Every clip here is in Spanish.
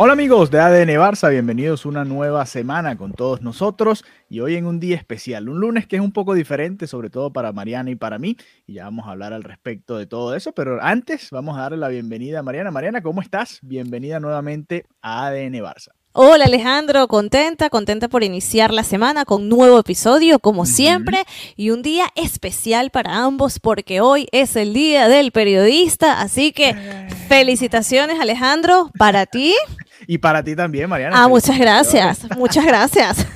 Hola amigos de ADN Barça, bienvenidos una nueva semana con todos nosotros y hoy en un día especial, un lunes que es un poco diferente, sobre todo para Mariana y para mí, y ya vamos a hablar al respecto de todo eso, pero antes vamos a darle la bienvenida a Mariana. Mariana, ¿cómo estás? Bienvenida nuevamente a ADN Barça. Hola Alejandro, contenta, contenta por iniciar la semana con nuevo episodio como siempre y un día especial para ambos porque hoy es el día del periodista, así que felicitaciones Alejandro para ti. Y para ti también, Mariana. Ah, muchas gracias, muchas gracias.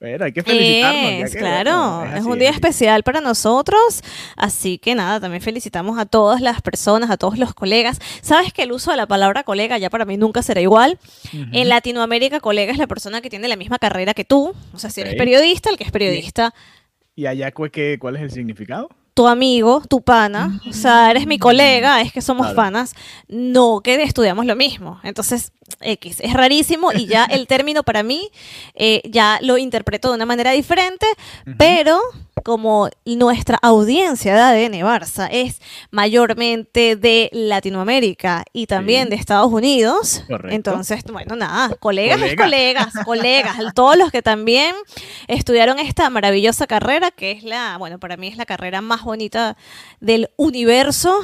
Bueno, hay que felicitarnos. Es, que, claro, es un día especial para nosotros, así que nada, también felicitamos a todas las personas, a todos los colegas. Sabes que el uso de la palabra colega ya para mí nunca será igual. En Latinoamérica, colega es la persona que tiene la misma carrera que tú. O sea, si eres periodista, el que es periodista, ¿Y allá cuál es el significado? Tu amigo, tu pana, o sea, eres mi colega, es que somos Claro. panas, no que estudiamos lo mismo. Entonces, X, es rarísimo y ya el término para mí eh, ya lo interpreto de una manera diferente, pero como nuestra audiencia de ADN Barça es mayormente de Latinoamérica y también Sí. de Estados Unidos, Correcto. entonces, bueno, nada, colegas Colega. colegas, colegas, todos los que también estudiaron esta maravillosa carrera, que es la, bueno, para mí es la carrera más bonita del universo.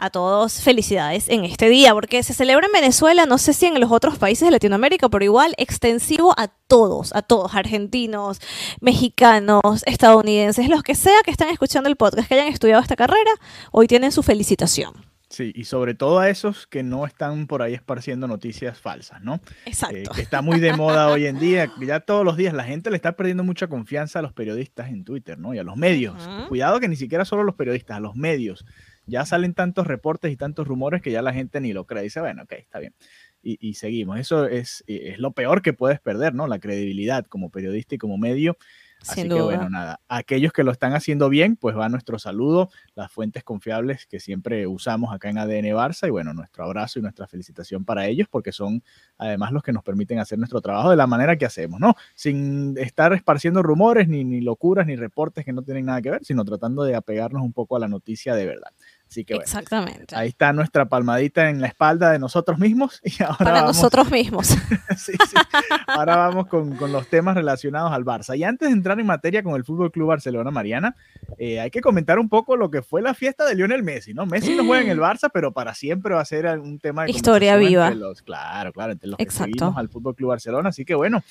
A todos felicidades en este día, porque se celebra en Venezuela, no sé si en los otros países de Latinoamérica, pero igual extensivo a todos, a todos, argentinos, mexicanos, estadounidenses, los que sea que están escuchando el podcast, que hayan estudiado esta carrera, hoy tienen su felicitación. Sí, y sobre todo a esos que no están por ahí esparciendo noticias falsas, ¿no? Exacto. Eh, que está muy de moda hoy en día. Ya todos los días la gente le está perdiendo mucha confianza a los periodistas en Twitter, ¿no? Y a los medios. Cuidado que ni siquiera solo los periodistas, a los medios. Ya salen tantos reportes y tantos rumores que ya la gente ni lo cree. Dice, bueno, ok, está bien. Y, y seguimos. Eso es, eh, es lo peor que puedes perder, ¿no? La credibilidad como periodista y como medio. Así Sin que duda. bueno, nada. Aquellos que lo están haciendo bien, pues va nuestro saludo, las fuentes confiables que siempre usamos acá en ADN Barça y bueno, nuestro abrazo y nuestra felicitación para ellos porque son además los que nos permiten hacer nuestro trabajo de la manera que hacemos, ¿no? Sin estar esparciendo rumores, ni, ni locuras, ni reportes que no tienen nada que ver, sino tratando de apegarnos un poco a la noticia de verdad. Así que bueno, Exactamente. ahí está nuestra palmadita en la espalda de nosotros mismos y ahora Para vamos- nosotros mismos. Sí, sí. Ahora vamos con, con los temas relacionados al Barça. Y antes de entrar en materia con el Fútbol Club Barcelona, Mariana, eh, hay que comentar un poco lo que fue la fiesta de Lionel Messi, ¿no? Messi no juega en el Barça, pero para siempre va a ser un tema de Historia viva. los- claro, claro, entre los que Exacto. seguimos al Fútbol Club Barcelona. Así que bueno,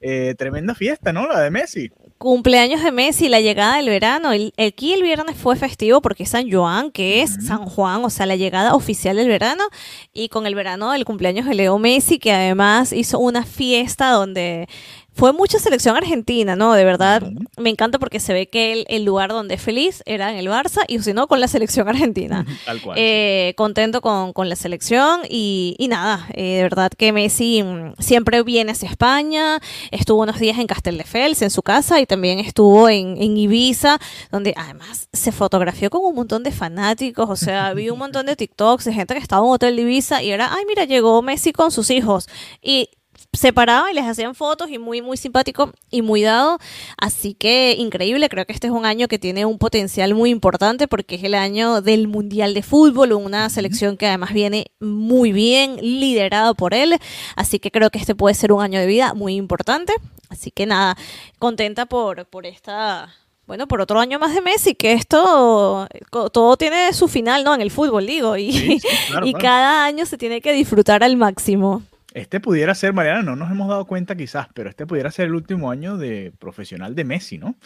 eh, tremenda fiesta, ¿no? La de Messi. Cumpleaños de Messi, la llegada del verano. El, aquí el viernes fue festivo porque es San Joan, que es San Juan, o sea, la llegada oficial del verano. Y con el verano del cumpleaños de Leo Messi, que además hizo una fiesta donde fue mucha selección argentina, ¿no? De verdad, me encanta porque se ve que el, el lugar donde es feliz era en el Barça y si no, con la selección argentina. Tal cual. Eh, contento con, con la selección y, y nada, eh, de verdad que Messi mm, siempre viene hacia España, estuvo unos días en Castelldefels, en su casa, y también estuvo en, en Ibiza, donde además se fotografió con un montón de fanáticos, o sea, vi un montón de TikToks de gente que estaba en un hotel de Ibiza y era, ay, mira, llegó Messi con sus hijos. Y se paraban y les hacían fotos y muy, muy simpático y muy dado. Así que increíble, creo que este es un año que tiene un potencial muy importante porque es el año del Mundial de Fútbol, una selección que además viene muy bien, liderado por él. Así que creo que este puede ser un año de vida muy importante. Así que nada, contenta por, por esta... Bueno, por otro año más de Messi, que esto, todo tiene su final, ¿no? En el fútbol, digo, y, Sí, sí, claro, y claro. cada año se tiene que disfrutar al máximo. Este pudiera ser, Mariana, no nos hemos dado cuenta quizás, pero este pudiera ser el último año de profesional de Messi, ¿no?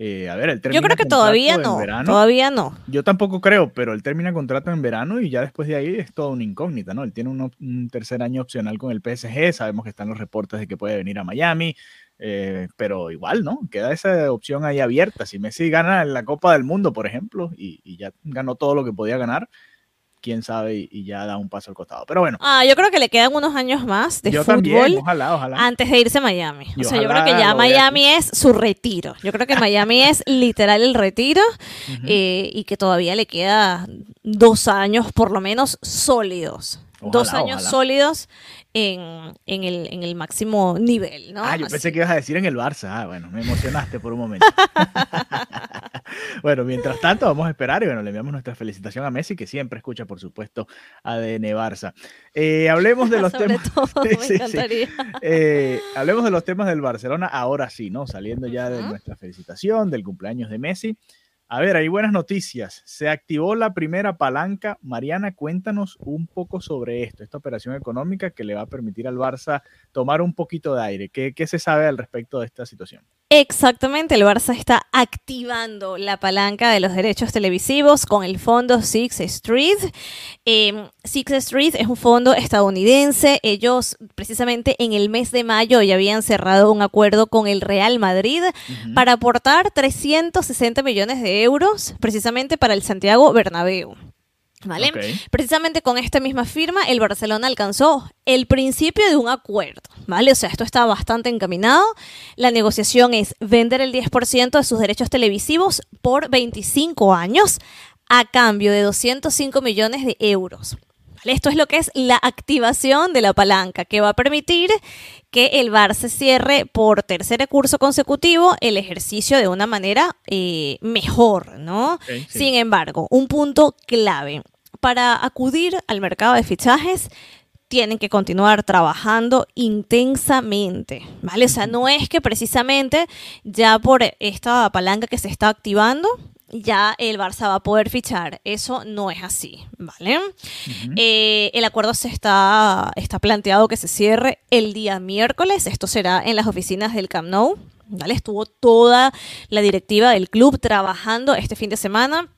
Eh, a ver, él Yo creo que todavía no, verano. todavía no. Yo tampoco creo, pero él termina contrato en verano y ya después de ahí es toda una incógnita, ¿no? Él tiene un, un tercer año opcional con el PSG, sabemos que están los reportes de que puede venir a Miami, Eh, pero igual, ¿no? Queda esa opción ahí abierta. Si Messi gana la Copa del Mundo, por ejemplo, y, y ya ganó todo lo que podía ganar, quién sabe, y, ya da un paso al costado. Pero bueno. Ah, yo creo que le quedan unos años más de yo fútbol también, ojalá, ojalá. antes de irse a Miami. Y o sea, yo creo que ya Miami es su retiro. Yo creo que Miami es literal el retiro eh, y que todavía le queda dos años por lo menos sólidos. Dos años ojalá. sólidos en, en el, en el máximo nivel, ¿no? Ah, yo Así- pensé que ibas a decir en el Barça. Ah, bueno, me emocionaste por un momento. bueno, mientras tanto, vamos a esperar y bueno, le enviamos nuestra felicitación a Messi, que siempre escucha, por supuesto, ADN Barça. Eh, hablemos de los Sobre temas. todo, Sí, me sí, sí. encantaría. Eh, hablemos de los temas del Barcelona ahora sí, ¿no? Saliendo ya de nuestra felicitación, del cumpleaños de Messi. A ver, hay buenas noticias. Se activó la primera palanca. Mariana, cuéntanos un poco sobre esto, esta operación económica que le va a permitir al Barça tomar un poquito de aire. ¿Qué, se sabe al respecto de esta situación? Exactamente, el Barça está activando la palanca de los derechos televisivos con el fondo Six Street. Eh, Six Street es un fondo estadounidense. Ellos precisamente en el mes de mayo ya habían cerrado un acuerdo con el Real Madrid para aportar 360 millones de euros precisamente para el Santiago Bernabéu. ¿Vale? Precisamente con esta misma firma, el Barcelona alcanzó el principio de un acuerdo, ¿vale? O sea, esto está bastante encaminado. La negociación es vender el 10% de sus derechos televisivos por 25 años a cambio de 205 millones de euros. Esto es lo que es la activación de la palanca, que va a permitir que el Barça cierre por tercer curso consecutivo el ejercicio de una manera eh, mejor, ¿no? Sí. Sin embargo, un punto clave. Para acudir al mercado de fichajes, tienen que continuar trabajando intensamente, ¿vale? O sea, no es que precisamente ya por esta palanca que se está activando, ya el Barça va a poder fichar. Eso no es así, ¿vale? Eh, el acuerdo se está, está planteado que se cierre el día miércoles. Esto será en las oficinas del Camp Nou. ¿vale? Estuvo toda la directiva del club trabajando este fin de semana.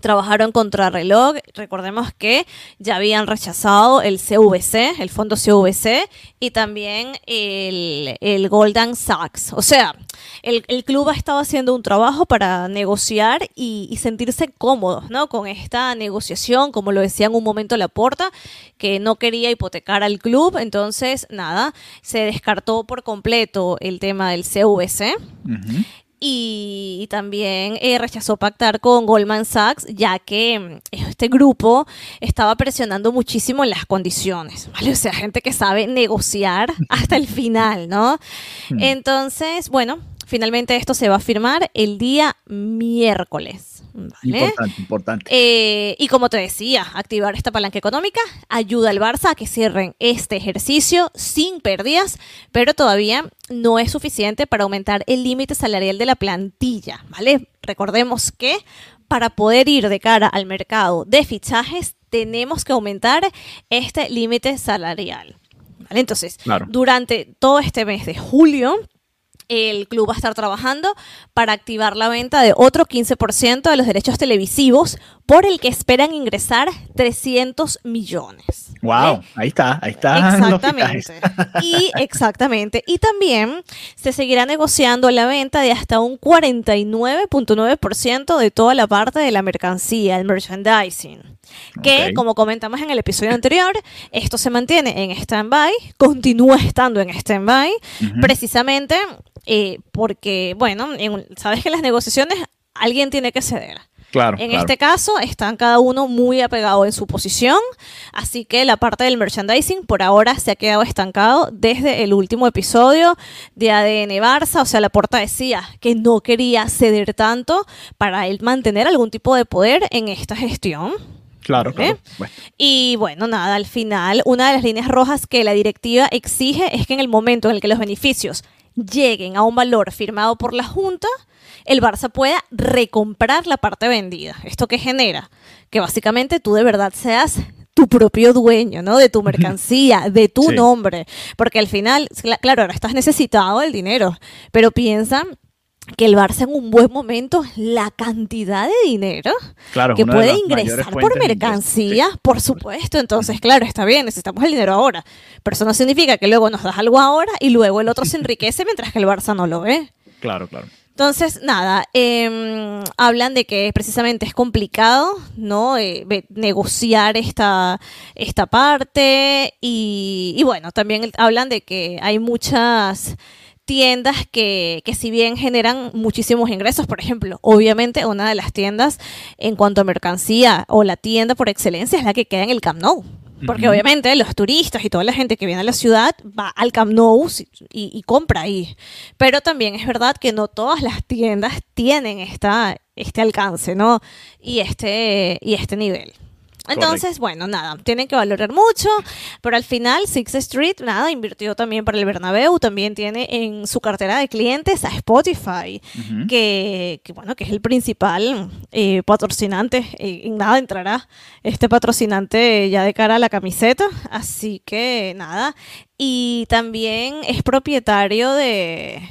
Trabajaron contra reloj. Recordemos que ya habían rechazado el CVC, el fondo CVC, y también el, el Golden Sachs. O sea, el, el club ha estado haciendo un trabajo para negociar y, sentirse cómodos ¿no? con esta negociación, como lo decía en un momento Laporta, que no quería hipotecar al club. Entonces, nada, se descartó por completo el tema del CVC. Y también eh, rechazó pactar con Goldman Sachs, ya que mm, este grupo estaba presionando muchísimo en las condiciones, ¿vale? O sea, gente que sabe negociar hasta el final, ¿no? Hmm. Entonces, bueno, finalmente esto se va a firmar el día miércoles, ¿vale? Importante, importante. Eh, y como te decía, activar esta palanca económica ayuda al Barça a que cierren este ejercicio sin pérdidas, pero todavía no es suficiente para aumentar el límite salarial de la plantilla, ¿vale? Recordemos que para poder ir de cara al mercado de fichajes tenemos que aumentar este límite salarial. ¿Vale? Entonces, Claro. durante todo este mes de julio, el club va a estar trabajando para activar la venta de otro 15% de los derechos televisivos por el que esperan ingresar 300 millones. Wow, ahí está, ahí fichajes. Exactamente. Y exactamente. Y también se seguirá negociando la venta de hasta un 49.9% de toda la parte de la mercancía, el merchandising. Que, como comentamos en el episodio anterior, esto se mantiene en stand-by, continúa estando en stand-by, precisamente eh, porque, bueno, en- sabes que en las negociaciones alguien tiene que ceder. Claro, En claro. este caso están cada uno muy apegado en su posición, así que la parte del merchandising por ahora se ha quedado estancado desde el último episodio de ADN Barça, o sea, la porta decía que no quería ceder tanto para él mantener algún tipo de poder en esta gestión. Claro, claro. Bueno, Y bueno, nada, al final, una de las líneas rojas que la directiva exige es que en el momento en el que los beneficios lleguen a un valor firmado por la Junta, el Barça pueda recomprar la parte vendida. ¿Esto qué genera? Que básicamente tú de verdad seas tu propio dueño, ¿no? De tu mercancía, de tu Sí. nombre. Porque al final, cla- claro, ahora estás necesitado del dinero, pero piensa que el Barça en un buen momento, la cantidad de dinero Claro, que puede ingresar por fuentes de ingresos, mercancía, por supuesto. Entonces, claro, está bien, necesitamos el dinero ahora. Pero eso no significa que luego nos das algo ahora y luego el otro se enriquece mientras que el Barça no lo ve. Claro, claro. Entonces, nada, em, hablan de que precisamente es complicado, ¿no? Eh, negociar esta, esta parte y, y bueno, también hablan de que hay muchas tiendas que, que si bien generan muchísimos ingresos, por ejemplo, obviamente una de las tiendas en cuanto a mercancía o la tienda por excelencia es la que queda en el Camp Nou. Porque obviamente los turistas y toda la gente que viene a la ciudad va al Camp Nou y, y compra ahí. Pero también es verdad que no todas las tiendas tienen esta, este alcance, ¿no? Y este, y este nivel. Entonces, bueno, nada, tienen que valorar mucho, pero al final Six Street, nada, invirtió también para el Bernabéu, también tiene en su cartera de clientes a Spotify, que, que, bueno, que es el principal eh, patrocinante, eh, en nada entrará este patrocinante ya de cara a la camiseta, así que nada, y también es propietario de...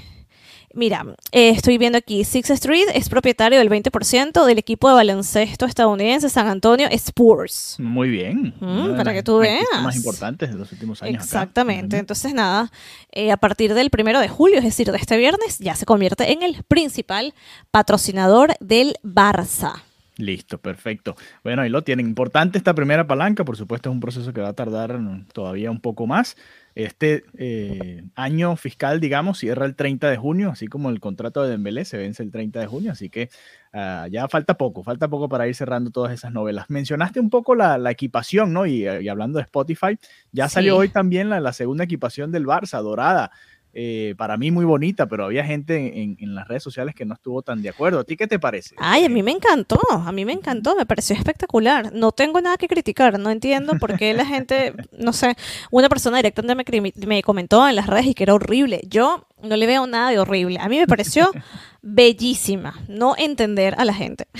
Mira, eh, estoy viendo aquí, Six Street es propietario del 20% del equipo de baloncesto estadounidense San Antonio Spurs. Muy bien. Mm, para que tú veas. más importantes de los últimos años. Exactamente. Entonces, nada, eh, a partir del primero de julio, es decir, de este viernes, ya se convierte en el principal patrocinador del Barça. Listo, perfecto. Bueno, ahí lo tienen. Importante esta primera palanca, por supuesto es un proceso que va a tardar todavía un poco más. Este eh, año fiscal, digamos, cierra el 30 de junio, así como el contrato de Dembélé se vence el 30 de junio, así que ah, ya falta poco, falta poco para ir cerrando todas esas novelas. Mencionaste un poco la, la equipación, ¿no? Y, eh, y hablando de Spotify, ya salió Sí. hoy también la, la segunda equipación del Barça, dorada. Eh, para mí muy bonita, pero había gente en, en las redes sociales que no estuvo tan de acuerdo. ¿A ti qué te parece? Ay, a mí me encantó, a mí me encantó, me pareció espectacular. No tengo nada que criticar, no entiendo por qué la gente, no sé, una persona directamente me comentó en las redes y que era horrible. Yo no le veo nada de horrible. A mí me pareció bellísima, no entender a la gente.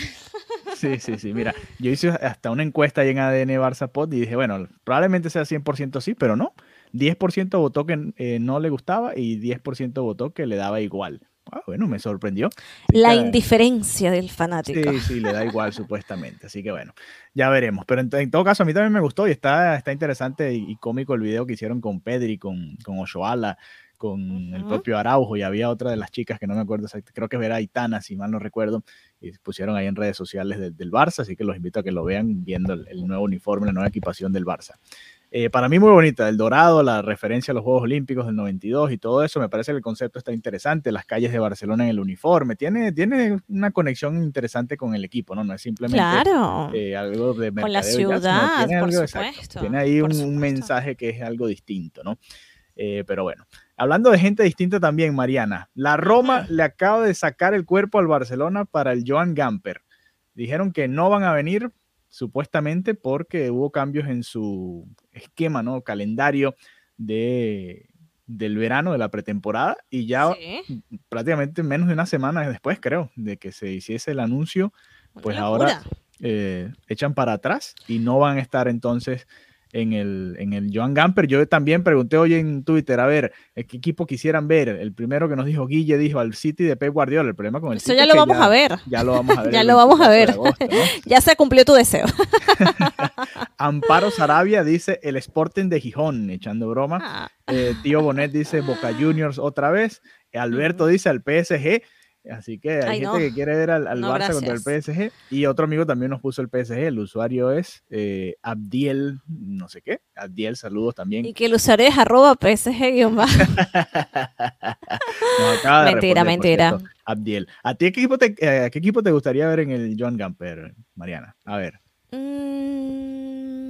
Sí, sí, sí. Mira, yo hice hasta una encuesta ahí en ADN Barça Pod y dije, bueno, probablemente sea 100% sí, pero no. 10% votó que eh, no le gustaba y 10% votó que le daba igual. Ah, bueno, me sorprendió. Así La que- indiferencia del fanático. Sí, sí, le da igual supuestamente. Así que bueno, ya veremos. Pero en, en todo caso, a mí también me gustó y está, está interesante y, y cómico el video que hicieron con Pedri, con, con Oshoala, con el propio Araujo y había otra de las chicas que no me acuerdo, creo que era Aitana, si mal no recuerdo, y pusieron ahí en redes sociales del- del Barça, así que los invito a que lo vean viendo el, el nuevo uniforme, la nueva equipación del Barça. Eh, para mí muy bonita, el dorado, la referencia a los Juegos Olímpicos del 92 y todo eso, me parece que el concepto está interesante, las calles de Barcelona en el uniforme, tiene, tiene una conexión interesante con el equipo, ¿no? No es simplemente Claro. eh, algo de Con la mercadeo ya, sino ciudad, por algo- exacto, supuesto, tiene ahí por un, un supuesto. mensaje que es algo distinto, ¿no? Eh, pero bueno, hablando de gente distinta también, Mariana, la Roma le acaba de sacar el cuerpo al Barcelona para el Joan Gamper. Dijeron que no van a venir supuestamente porque hubo cambios en su esquema, ¿no? Calendario de, del verano, de la pretemporada, y ya Sí, prácticamente menos de una semana después, creo, de que se hiciese el anuncio, pues ahora eh, echan para atrás y no van a estar entonces en el, en el Joan Gamper. Yo también pregunté hoy en Twitter, a ver, ¿qué equipo quisieran ver? El primero que nos dijo Guille dijo al City de Pep Guardiola. El problema con el Eso City ya lo vamos a ver. Ya lo vamos a ver. Ya lo vamos a 24 de ver. agosto, ¿no? Ya se cumplió tu deseo. Amparo Sarabia dice el Sporting de Gijón, echando broma. Ah, Eh, tío Bonet dice Boca Juniors otra vez. Alberto dice al PSG. Así que hay Ay, gente no. que quiere ver al, al No, Barça contra el. PSG. Y otro amigo también nos puso el PSG. El usuario es eh, Abdiel, no sé qué. Abdiel, saludos también. y que el usuario es arroba psg Mentira, mentira. Abdiel. ¿A ti qué equipo, te, eh, qué equipo te gustaría ver en el Joan Gamper, Mariana? A ver.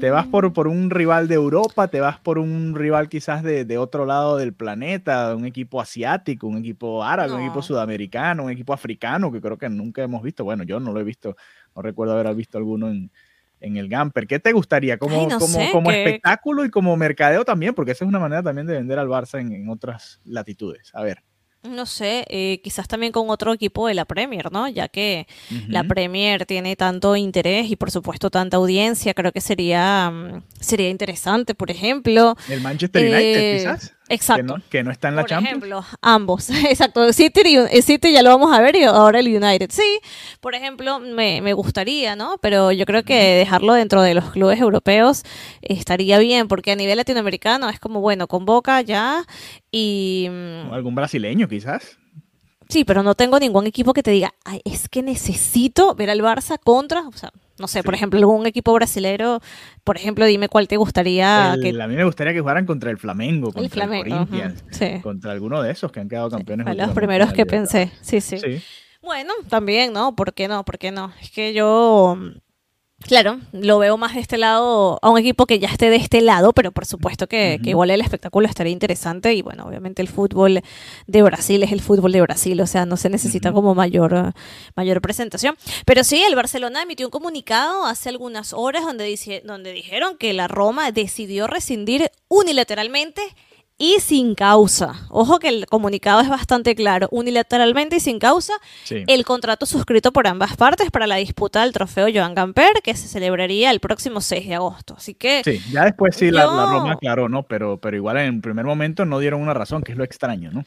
¿Te vas por, por un rival de Europa? ¿Te vas por un rival quizás de, de otro lado del planeta? ¿Un equipo asiático? ¿Un equipo árabe? ¿Un equipo No. sudamericano? ¿Un equipo africano? Que creo que nunca hemos visto. Bueno, yo no lo he visto. No recuerdo haber visto alguno en, en el Gamper. ¿Qué te gustaría? Como, Ay, no como, sé, como que- espectáculo y como mercadeo también, porque esa es una manera también de vender al Barça en, en otras latitudes. A ver. No sé, eh, quizás también con otro equipo de la Premier, ¿no? Ya que la. Premier tiene tanto interés y por supuesto tanta audiencia, creo que sería, mm, sería interesante, por ejemplo. El Manchester United, eh, quizás. Exacto. Que no, está en la Por Champions. ejemplo, ambos. Exacto. City, City ya lo vamos a ver y ahora el United. Sí, por ejemplo, me, me gustaría, ¿no? Pero yo creo que dejarlo dentro de los clubes europeos estaría bien, porque a nivel latinoamericano es como, bueno, convoca ya y... mm, O algún brasileño, quizás. Sí, pero no tengo ningún equipo que te diga, Ay, es que necesito ver al Barça contra, o sea, no sé, por Sí. ejemplo, algún equipo brasilero, por ejemplo, dime cuál te gustaría El- que... A mí me gustaría que jugaran contra el Flamengo, contra El Flamengo. Corinthians, Sí. contra alguno de esos que han quedado campeones. Fue los primeros que pensé, sí, sí. Sí. Bueno, también, ¿no? ¿Por qué no? ¿Por qué no? Es que yo, claro, lo veo más de este lado, a un equipo que ya esté de este lado, pero por supuesto que, que igual el espectáculo estaría interesante y bueno, obviamente el fútbol de Brasil es el fútbol de Brasil, o sea, no se necesita como mayor, mayor presentación. Pero sí, el Barcelona emitió un comunicado hace algunas horas donde, dice, donde dijeron que la Roma decidió rescindir unilateralmente y sin causa. Ojo que el comunicado es bastante claro, unilateralmente y sin causa, Sí. el contrato suscrito por ambas partes para la disputa del trofeo Joan Gamper, que se celebraría el próximo 6 de agosto. Así que, Sí, ya después sí la, la Yo- Roma aclaró, ¿no? Pero, pero igual en primer momento no dieron una razón, que es lo extraño, ¿no?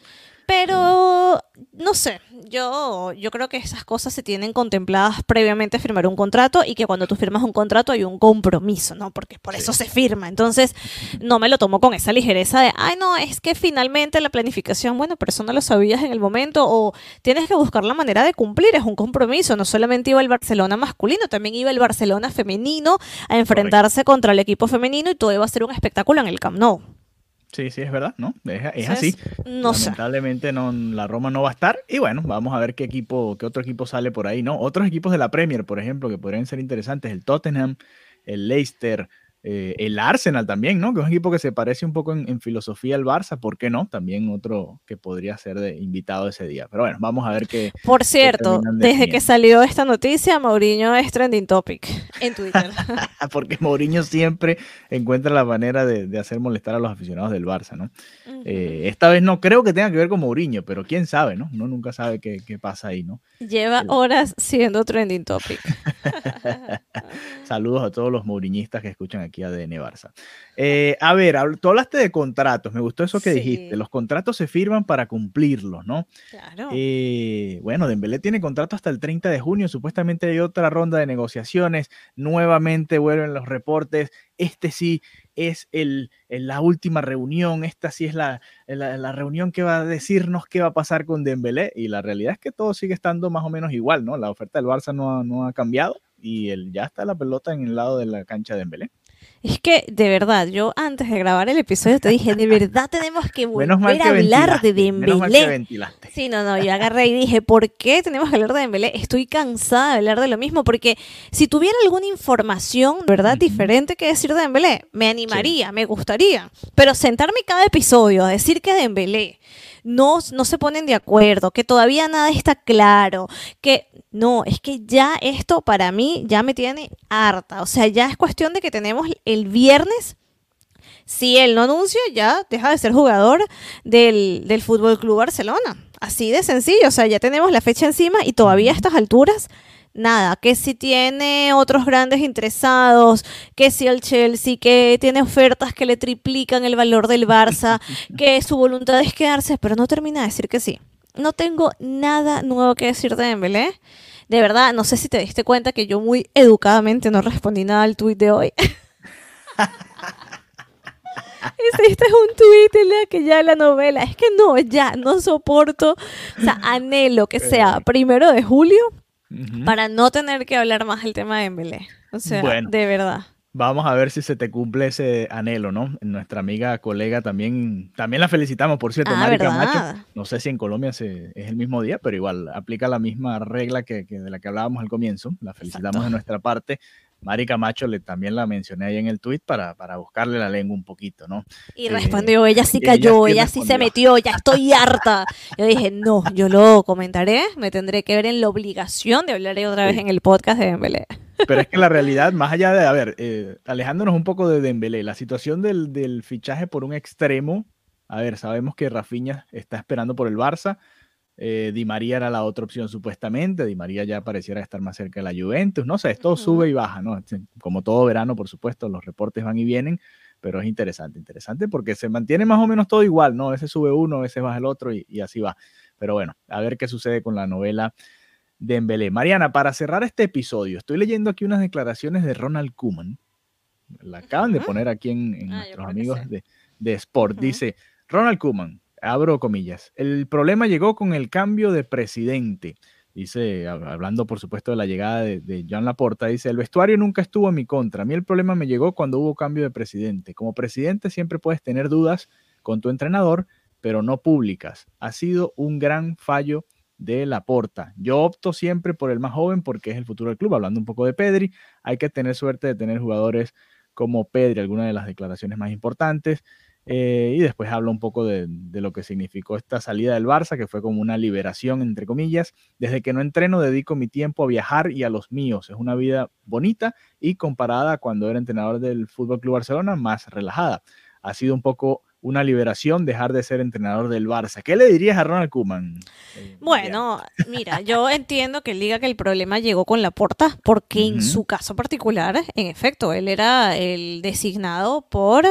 Pero no sé, yo, yo creo que esas cosas se tienen contempladas previamente a firmar un contrato y que cuando tú firmas un contrato hay un compromiso, ¿no? Porque por eso se firma. Entonces, no me lo tomo con esa ligereza de, ay, no, es que finalmente la planificación, bueno, pero eso no lo sabías en el momento o tienes que buscar la manera de cumplir, es un compromiso. No solamente iba el Barcelona masculino, también iba el Barcelona femenino a enfrentarse contra el equipo femenino y todo iba a ser un espectáculo en el Camp Nou. Sí, sí, es verdad, ¿no? Es, es así. No sé. Lamentablemente no, la Roma no va a estar. Y bueno, vamos a ver qué equipo, qué otro equipo sale por ahí, ¿no? Otros equipos de la Premier, por ejemplo, que podrían ser interesantes, el Tottenham, el Leicester, eh, el Arsenal también, ¿no? Que es un equipo que se parece un poco en, en filosofía al Barça, ¿por qué no? También otro que podría ser de invitado ese día. Pero bueno, vamos a ver qué. Por cierto, desde que salió esta noticia, Mauriño es trending topic en Twitter. Porque Mourinho siempre encuentra la manera de, de hacer molestar a los aficionados del Barça, ¿no? Eh, esta vez no creo que tenga que ver con Mourinho, pero quién sabe, ¿no? Uno nunca sabe qué, qué pasa ahí, ¿no? Lleva horas siendo trending topic. Saludos a todos los mouriñistas que escuchan aquí a DN Barça. Eh, a ver, tú hablaste de contratos, me gustó eso que Sí. dijiste. Los contratos se firman para cumplirlos, ¿no? Claro. Eh, bueno, Dembélé tiene contrato hasta el 30 de junio, supuestamente hay otra ronda de negociaciones, nuevamente vuelven los reportes, este sí es el, el- la última reunión, esta sí es la, la, la reunión que va a decirnos qué va a pasar con Dembélé, y la realidad es que todo sigue estando más o menos igual, ¿no? La oferta del Barça no ha, no ha cambiado, y el, ya está la pelota en el lado de la cancha de Dembélé. Es que, de verdad, yo antes de grabar el episodio te dije, de verdad tenemos que volver a hablar de ventilaste, menos mal que Dembélé. ventilaste. Sí, no, no, yo agarré y dije, ¿por qué tenemos que hablar de Dembélé? Estoy cansada de hablar de lo mismo, porque si tuviera alguna información, ¿verdad?, diferente que decir de Dembélé, me animaría, me gustaría. Pero sentarme cada episodio a decir que Dembélé no, no se ponen de acuerdo, que todavía nada está claro, que no, es que ya esto para mí ya me tiene harta. O sea, ya es cuestión de que tenemos el viernes si él no anuncia, ya deja de ser jugador del, del Fútbol Club Barcelona. Así de sencillo. O sea, ya tenemos la fecha encima y todavía a estas alturas, nada. Que si tiene otros grandes interesados, que si el Chelsea, que tiene ofertas que le triplican el valor del Barça, que su voluntad es quedarse, pero no termina de decir que sí. No tengo nada nuevo que decir de Dembélé. De verdad, no sé si te diste cuenta que yo muy educadamente no respondí nada al tuit de hoy. Este es un tuit en la que ya la novela. Es que no, ya no soporto. O sea, anhelo que sea primero de julio para no tener que hablar más del tema de Dembélé. O sea, Bueno. de verdad. Vamos a ver si se te cumple ese anhelo, ¿no? Nuestra amiga, colega también, también la felicitamos, por cierto, Ah, Mari. Camacho. No sé si en Colombia se, es el mismo día, pero igual aplica la misma regla que, que de la que hablábamos al comienzo. La felicitamos Exacto. de nuestra parte. Mari Camacho le, también la mencioné ahí en el tweet para, para buscarle la lengua un poquito, ¿no? Y Eh, respondió, ella sí ella cayó, sí ella sí se metió, ya estoy harta. Yo dije, no, yo lo comentaré, me tendré que ver en la obligación de hablar otra vez Sí. en el podcast de Dembélé. Pero es que la realidad, más allá de, a ver, eh, alejándonos un poco de Dembélé, la situación del, del fichaje por un extremo, a ver, sabemos que Rafinha está esperando por el Barça, eh, Di María era la otra opción supuestamente, Di María ya pareciera estar más cerca de la Juventus, no sé, esto sube y baja, ¿no? Como todo verano, por supuesto, los reportes van y vienen, pero es interesante, interesante porque se mantiene más o menos todo igual, ¿no? A veces sube uno, a veces baja el otro y, así va. Pero bueno, a ver qué sucede con la novela de Embelé. Mariana, para cerrar este episodio, estoy leyendo aquí unas declaraciones de Ronald Koeman. La acaban de poner aquí en, ah, nuestros amigos de, de, Sport. Dice, Ronald Koeman, abro comillas, el problema llegó con el cambio de presidente. Dice, hablando por supuesto de la llegada de, de John Laporta, dice, el vestuario nunca estuvo en mi contra. A mí el problema me llegó cuando hubo cambio de presidente. Como presidente siempre puedes tener dudas con tu entrenador, pero no públicas. Ha sido un gran fallo de Laporta. Yo opto siempre por el más joven porque es el futuro del club. Hablando un poco de Pedri, hay que tener suerte de tener jugadores como Pedri, algunas de las declaraciones más importantes. Eh, y después habla un poco de, lo que significó esta salida del Barça, que fue como una liberación, entre comillas. Desde que no entreno, dedico mi tiempo a viajar y a los míos. Es una vida bonita y comparada a cuando era entrenador del Fútbol Club Barcelona, más relajada. Ha sido un poco una liberación dejar de ser entrenador del Barça. ¿Qué le dirías a Ronald Koeman? Eh, bueno, mira, yo entiendo que él diga que el problema llegó con la porta, porque en su caso particular, en efecto, él era el designado por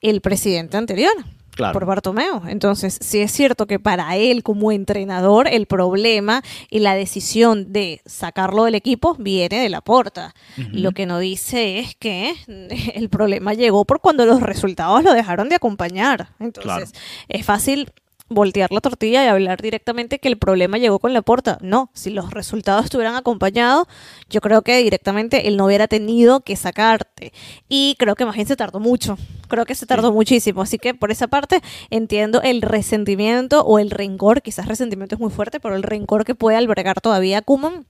el presidente anterior por Bartomeo. Entonces, sí es cierto que para él como entrenador el problema y la decisión de sacarlo del equipo viene de la porta. Lo que no dice es que el problema llegó por cuando los resultados lo dejaron de acompañar. Entonces, es fácil voltear la tortilla y hablar directamente que el problema llegó con la porta. No, si los resultados estuvieran acompañados, yo creo que directamente él no hubiera tenido que sacarte. Y creo que más bien se tardó mucho. Creo que se tardó muchísimo. Así que por esa parte entiendo el resentimiento o el rencor. Quizás resentimiento es muy fuerte, pero el rencor que puede albergar todavía Kuman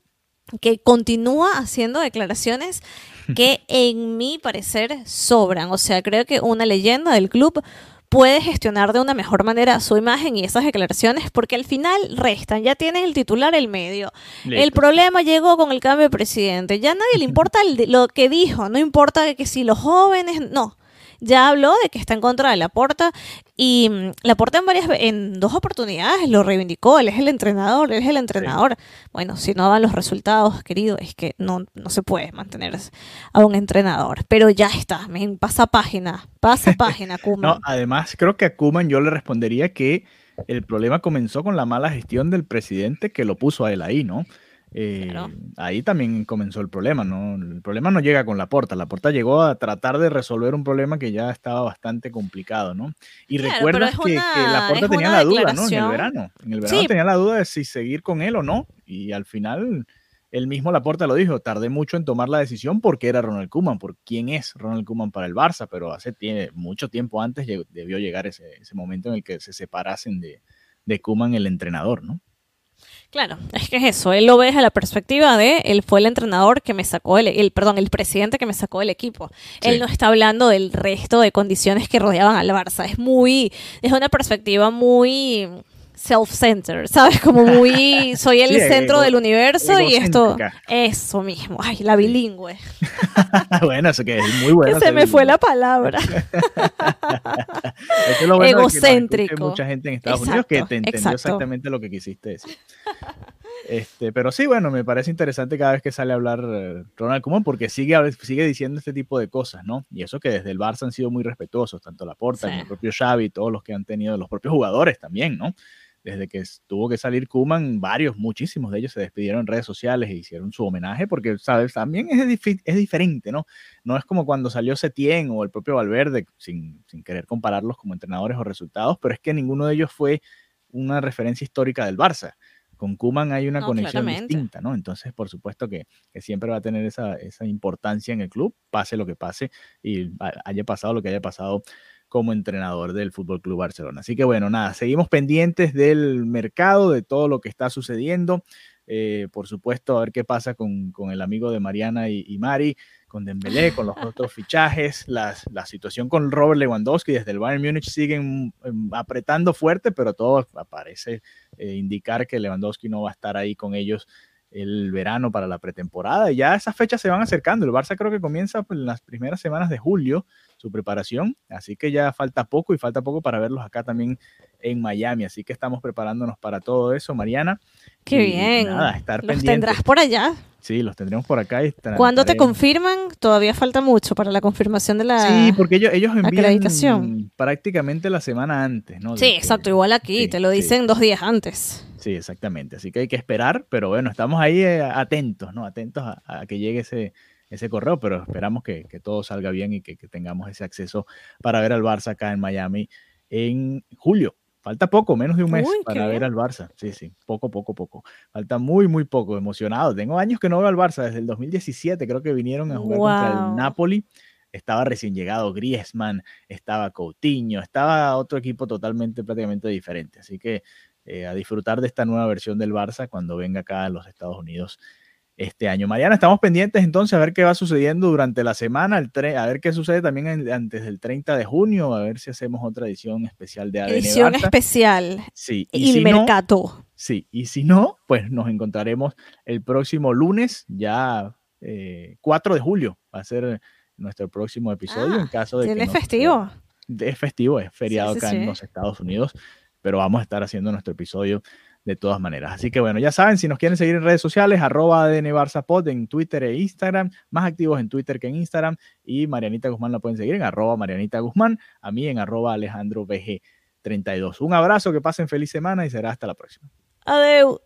que continúa haciendo declaraciones que en mi parecer sobran. O sea, creo que una leyenda del club puede gestionar de una mejor manera su imagen y esas declaraciones porque al final restan, ya tienes el titular el medio. El problema llegó con el cambio de presidente, ya nadie le importa lo que dijo, no importa que si los jóvenes, no ya habló de que está en contra de Laporta y mm, Laporta en varias en dos oportunidades lo reivindicó, él es el entrenador, él es el entrenador. Bueno, si no van los resultados, querido, es que no, no se puede mantener a un entrenador, pero ya está, pasa página, pasa página, Kuman. no, además creo que a Kuman yo le respondería que el problema comenzó con la mala gestión del presidente que lo puso a él ahí, ¿no? Eh, ahí también comenzó el problema, ¿no? El problema no llega con la porta, la porta llegó a tratar de resolver un problema que ya estaba bastante complicado, ¿no? Y recuerda que, la porta tenía la duda, ¿no? En el verano, en el verano tenía la duda de si seguir con él o no, y al final él mismo Laporta lo dijo, tardé mucho en tomar la decisión porque era Ronald Koeman, por quién es Ronald Koeman para el Barça, pero hace tiene, mucho tiempo antes debió llegar ese, ese momento en el que se separasen de, de Koeman el entrenador, ¿no? Claro, es que es eso, él lo ve desde la perspectiva de él fue el entrenador que me sacó el, el perdón, el presidente que me sacó del equipo. Él no está hablando del resto de condiciones que rodeaban al Barça, es muy es una perspectiva muy self-centered, ¿sabes? Como muy, soy el centro del universo y esto, eso mismo, ay, la bilingüe. bueno, eso que es muy bueno. se me fue la palabra. Egocéntrico. hay mucha gente en Estados Unidos que te entendió exactamente lo que quisiste decir. Este, pero sí, bueno, me parece interesante cada vez que sale a hablar eh, Ronald Koeman porque sigue, sigue diciendo este tipo de cosas, ¿no? Y eso que desde el Barça han sido muy respetuosos, tanto la Porta como el propio Xavi, todos los que han tenido, los propios jugadores también, ¿no? Desde que tuvo que salir Kuman, varios, muchísimos de ellos se despidieron en redes sociales e hicieron su homenaje, porque, ¿sabes? También es, es diferente, ¿no? No es como cuando salió Setién o el propio Valverde, sin, sin querer compararlos como entrenadores o resultados, pero es que ninguno de ellos fue una referencia histórica del Barça. Con Kuman hay una conexión distinta, ¿no? Entonces, por supuesto que, que siempre va a tener esa, esa, importancia en el club, pase lo que pase y haya pasado lo que haya pasado como entrenador del Fútbol Club Barcelona. Así que bueno, nada, seguimos pendientes del mercado, de todo lo que está sucediendo. Eh, por supuesto, a ver qué pasa con, el amigo de Mariana y, Mari, con Dembélé, con los otros fichajes, la, situación con Robert Lewandowski desde el Bayern Múnich siguen em, apretando fuerte, pero todo parece eh, indicar que Lewandowski no va a estar ahí con ellos el verano para la pretemporada y ya esas fechas se van acercando. El Barça creo que comienza pues, en las primeras semanas de julio su preparación, así que ya falta poco y falta poco para verlos acá también en Miami, así que estamos preparándonos para todo eso, Mariana. Qué bien. Nada, estar ¿Los tendrás por allá? Sí, los tendremos por acá. Y ¿Cuándo te confirman? Todavía falta mucho para la confirmación de la... Sí, porque ellos, ellos envían acreditación. prácticamente la semana antes, ¿no? De Sí, que- exacto, igual aquí, sí, te lo sí. dicen dos días antes. Sí, exactamente. Así que hay que esperar, pero bueno, estamos ahí eh, atentos, ¿no? Atentos a, a que llegue ese, ese correo, pero esperamos que, que todo salga bien y que, que tengamos ese acceso para ver al Barça acá en Miami en julio. Falta poco, menos de un mes Uy, para ver bien. al Barça. Sí, sí, poco, poco, poco. Falta muy, muy poco. Emocionado. Tengo años que no veo al Barça, desde el 2017 creo que vinieron a jugar contra el. Napoli. Estaba recién llegado Griezmann, estaba Coutinho, estaba otro equipo totalmente, prácticamente diferente. Así que eh, a disfrutar de esta nueva versión del Barça cuando venga acá a los Estados Unidos este año. Mariana, estamos pendientes entonces a ver qué va sucediendo durante la semana, el a ver qué sucede también en- antes del 30 de junio, a ver si hacemos otra edición especial de ADN Edición especial. Sí, y Y si no, sí, y si no, pues nos encontraremos el próximo lunes, ya eh, 4 de julio, va a ser nuestro próximo episodio Ah, en caso de que ¿Tiene no- festivo? es festivo, es feriado sí, acá sí. en los Estados Unidos, pero vamos a estar haciendo nuestro episodio de todas maneras. Así que bueno, ya saben, si nos quieren seguir en redes sociales, arroba ADN Barça en Twitter e Instagram, más activos en Twitter que en Instagram, y Marianita Guzmán la pueden seguir en arroba Marianita Guzmán, a mí en arroba Alejandro BG32. Un abrazo, que pasen feliz semana y será hasta la próxima. Adeu.